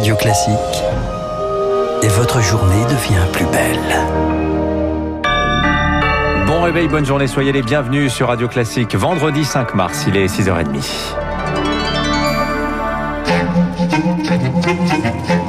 Radio Classique et votre journée devient plus belle. Bon réveil, bonne journée, soyez les bienvenus sur Radio Classique. Vendredi 5 mars, il est 6h30. –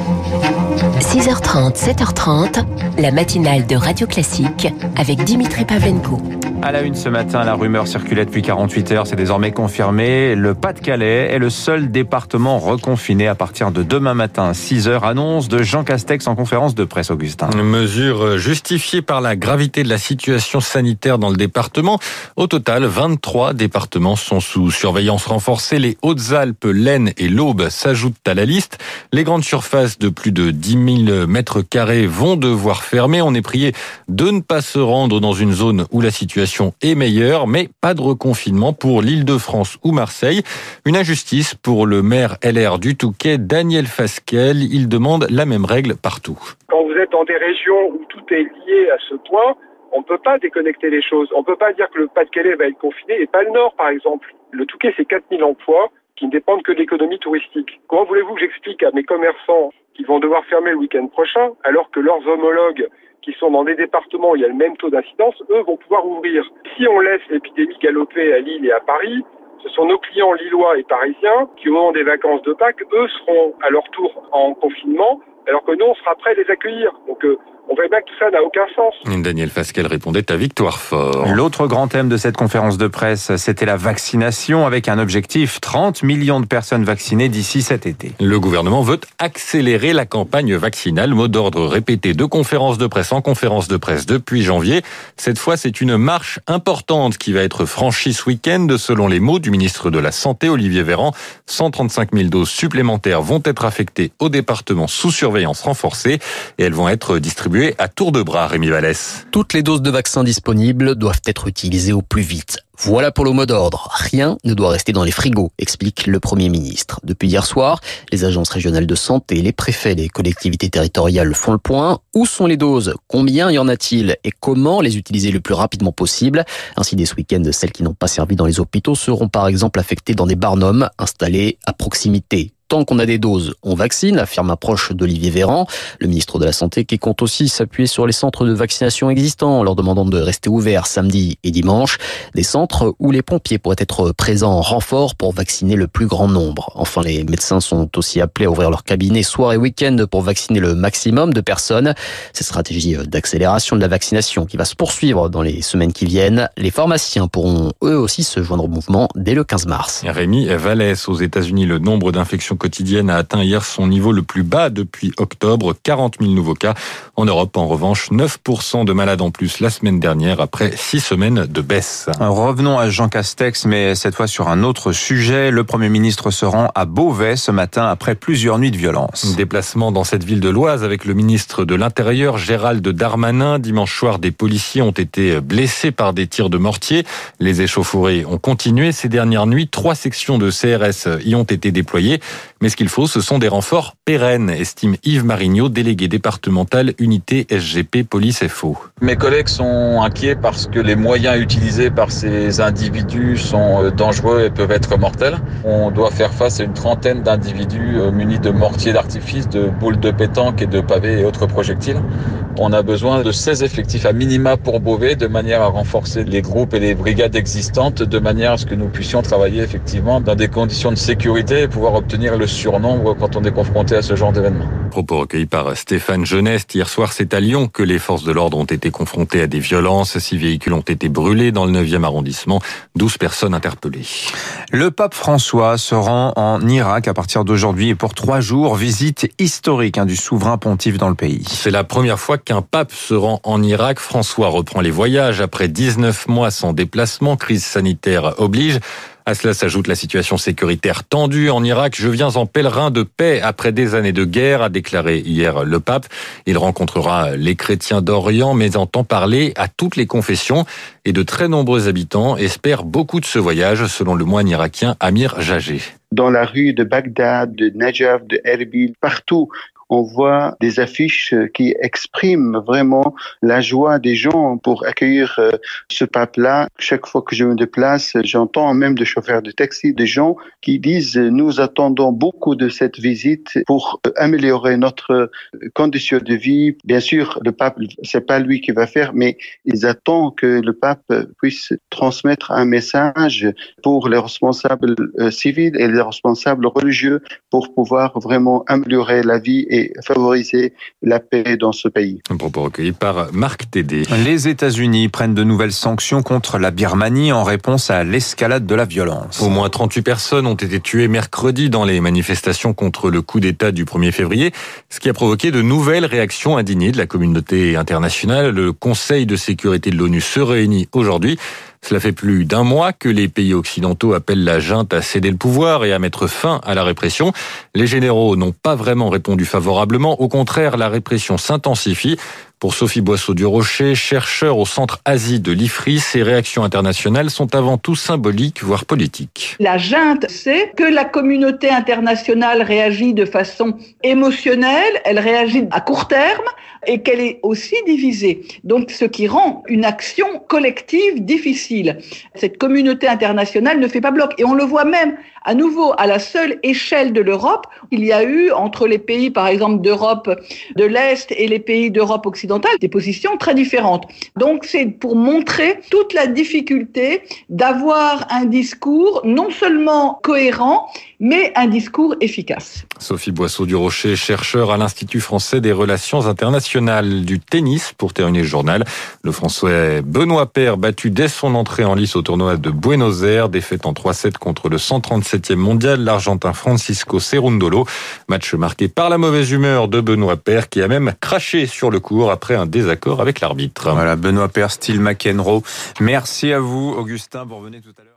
6h30, 7h30, la matinale de Radio Classique avec Dimitri Pavlenko. À la une ce matin, la rumeur circulait depuis 48 heures, c'est désormais confirmé. Le Pas-de-Calais est le seul département reconfiné à partir de demain matin, 6 heures. Annonce de Jean Castex en conférence de presse, Augustin. Une mesure justifiée par la gravité de la situation sanitaire dans le département. Au total, 23 départements sont sous surveillance renforcée. Les Hautes-Alpes, l'Aisne et l'Aube s'ajoutent à la liste. Les grandes surfaces de plus de 10 000 mètres carrés vont devoir fermer. On est prié de ne pas se rendre dans une zone où la situation est meilleure, mais pas de reconfinement pour l'Île-de-France ou Marseille. Une injustice pour le maire LR du Touquet, Daniel Fasquel. Il demande la même règle partout. Quand vous êtes dans des régions où tout est lié à ce point, on ne peut pas déconnecter les choses. On ne peut pas dire que le Pas-de-Calais va être confiné et pas le Nord, par exemple. Le Touquet, c'est 4000 emplois qui ne dépendent que de l'économie touristique. Comment voulez-vous que j'explique à mes commerçants qu'ils vont devoir fermer le week-end prochain alors que leurs homologues qui sont dans des départements où il y a le même taux d'incidence, eux vont pouvoir ouvrir? Si on laisse l'épidémie galoper à Lille et à Paris, ce sont nos clients lillois et parisiens qui, au moment des vacances de Pâques, eux seront à leur tour en confinement, alors que nous, on sera prêts à les accueillir. Euh, on voit bien que tout ça n'a aucun sens. Daniel Fasquel répondait à Victoire Fort. L'autre grand thème de cette conférence de presse, c'était la vaccination avec un objectif 30 millions de personnes vaccinées d'ici cet été. Le gouvernement veut accélérer la campagne vaccinale, mot d'ordre répété de conférence de presse en conférence de presse depuis janvier. Cette fois, c'est une marche importante qui va être franchie ce week-end selon les mots du ministre de la Santé, Olivier Véran. 135 000 doses supplémentaires vont être affectées au département sous surveillance renforcée et elles vont être distribuées à tour de bras, Rémi Vallès. Toutes les doses de vaccins disponibles doivent être utilisées au plus vite. Voilà pour le mot d'ordre. Rien ne doit rester dans les frigos, explique le Premier ministre. Depuis hier soir, les agences régionales de santé, les préfets, les collectivités territoriales font le point. Où sont les doses? Combien y en a-t-il? Et comment les utiliser le plus rapidement possible? Ainsi, ce week-end, celles qui n'ont pas servi dans les hôpitaux seront par exemple affectées dans des barnums installés à proximité tant qu'on a des doses, on vaccine, affirme un proche d'Olivier Véran, le ministre de la Santé qui compte aussi s'appuyer sur les centres de vaccination existants leur demandant de rester ouverts samedi et dimanche, des centres où les pompiers pourraient être présents en renfort pour vacciner le plus grand nombre. Enfin, les médecins sont aussi appelés à ouvrir leur cabinet soir et week-end pour vacciner le maximum de personnes. Cette stratégie d'accélération de la vaccination qui va se poursuivre dans les semaines qui viennent, les pharmaciens pourront eux aussi se joindre au mouvement dès le 15 mars. Rémi Vallès, aux États-Unis, le nombre d'infections quotidienne a atteint hier son niveau le plus bas depuis octobre, 40 000 nouveaux cas. En Europe, en revanche, 9% de malades en plus la semaine dernière après six semaines de baisse. Revenons à Jean Castex, mais cette fois sur un autre sujet. Le Premier ministre se rend à Beauvais ce matin après plusieurs nuits de violence. Déplacement dans cette ville de l'Oise avec le ministre de l'Intérieur, Gérald Darmanin. Dimanche soir, des policiers ont été blessés par des tirs de mortier. Les échauffourées ont continué ces dernières nuits. Trois sections de CRS y ont été déployées. Mais ce qu'il faut, ce sont des renforts pérennes, estime Yves Marignot, délégué départemental unité SGP Police FO. Mes collègues sont inquiets parce que les moyens utilisés par ces individus sont euh, dangereux et peuvent être mortels. On doit faire face à une trentaine d'individus euh, munis de mortiers d'artifice, de boules de pétanque et de pavés et autres projectiles. On a besoin de 16 effectifs à minima pour Beauvais de manière à renforcer les groupes et les brigades existantes de manière à ce que nous puissions travailler effectivement dans des conditions de sécurité et pouvoir obtenir le surnombre quand on est confronté à ce genre d'événement. Propos recueillis par Stéphane Jeuneste. Hier soir, c'est à Lyon que les forces de l'ordre ont été confrontées à des violences. Six véhicules ont été brûlés dans le 9e arrondissement. 12 personnes interpellées. Le pape François se rend en Irak à partir d'aujourd'hui et pour trois jours, visite historique hein, du souverain pontife dans le pays. C'est la première fois qu'un pape se rend en Irak. François reprend les voyages après 19 mois sans déplacement. Crise sanitaire oblige. À cela s'ajoute la situation sécuritaire tendue en Irak. Je viens en pèlerin de paix après des années de guerre, a déclaré hier le pape. Il rencontrera les chrétiens d'Orient, mais entend parler à toutes les confessions et de très nombreux habitants espèrent beaucoup de ce voyage, selon le moine irakien Amir Jagé. Dans la rue de Bagdad, de Najaf, de Erbil, partout on voit des affiches qui expriment vraiment la joie des gens pour accueillir euh, ce pape-là. Chaque fois que je me déplace, j'entends même des chauffeurs de taxi, des gens qui disent nous attendons beaucoup de cette visite pour euh, améliorer notre condition de vie. Bien sûr, le pape, c'est pas lui qui va faire, mais ils attendent que le pape puisse transmettre un message pour les responsables euh, civils et les responsables religieux pour pouvoir vraiment améliorer la vie et favoriser la paix dans ce pays. Un propos recueilli par Marc Tédé. Les États-Unis prennent de nouvelles sanctions contre la Birmanie en réponse à l'escalade de la violence. Au moins 38 personnes ont été tuées mercredi dans les manifestations contre le coup d'État du 1er février, ce qui a provoqué de nouvelles réactions indignées de la communauté internationale. Le Conseil de sécurité de l'ONU se réunit aujourd'hui. Cela fait plus d'un mois que les pays occidentaux appellent la junte à céder le pouvoir et à mettre fin à la répression. Les généraux n'ont pas vraiment répondu favorablement. Au contraire, la répression s'intensifie. Pour Sophie Boisseau du Rocher, chercheur au centre Asie de l'IFRI, ces réactions internationales sont avant tout symboliques, voire politiques. La junte sait que la communauté internationale réagit de façon émotionnelle, elle réagit à court terme et qu'elle est aussi divisée. Donc ce qui rend une action collective difficile. Cette communauté internationale ne fait pas bloc et on le voit même à nouveau à la seule échelle de l'Europe. Il y a eu entre les pays par exemple d'Europe de l'Est et les pays d'Europe occidentale des positions très différentes. Donc c'est pour montrer toute la difficulté d'avoir un discours non seulement cohérent, mais un discours efficace. Sophie Boisseau du Rocher, chercheur à l'Institut français des relations internationales du tennis, pour terminer le journal. Le Français Benoît Paire, battu dès son entrée en lice au tournoi de Buenos Aires, défaite en 3-7 contre le 137e mondial, l'Argentin Francisco Cerundolo. Match marqué par la mauvaise humeur de Benoît Paire, qui a même craché sur le cours après un désaccord avec l'arbitre. Voilà, Benoît Paire, style McEnroe. Merci à vous, Augustin. Vous revenez tout à l'heure.